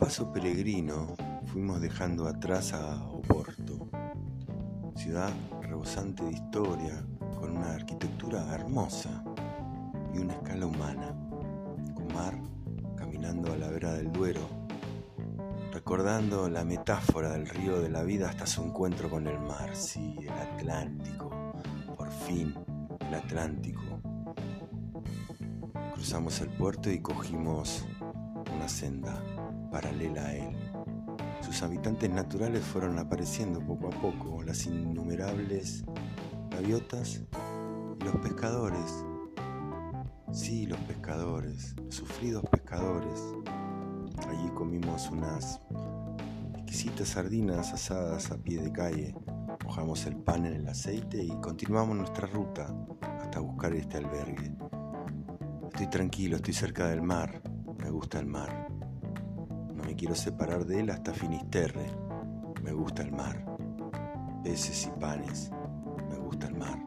paso peregrino fuimos dejando atrás a Oporto, ciudad rebosante de historia, con una arquitectura hermosa y una escala humana, con mar caminando a la vera del Duero, recordando la metáfora del río de la vida hasta su encuentro con el mar, sí, el Atlántico, por fin, el Atlántico. Cruzamos el puerto y cogimos una senda paralela a él. Sus habitantes naturales fueron apareciendo poco a poco, las innumerables gaviotas y los pescadores. Sí, los pescadores, los sufridos pescadores. Allí comimos unas exquisitas sardinas asadas a pie de calle, mojamos el pan en el aceite y continuamos nuestra ruta hasta buscar este albergue. Estoy tranquilo, estoy cerca del mar, me gusta el mar. Quiero separar de él hasta Finisterre. Me gusta el mar. Peces y panes. Me gusta el mar.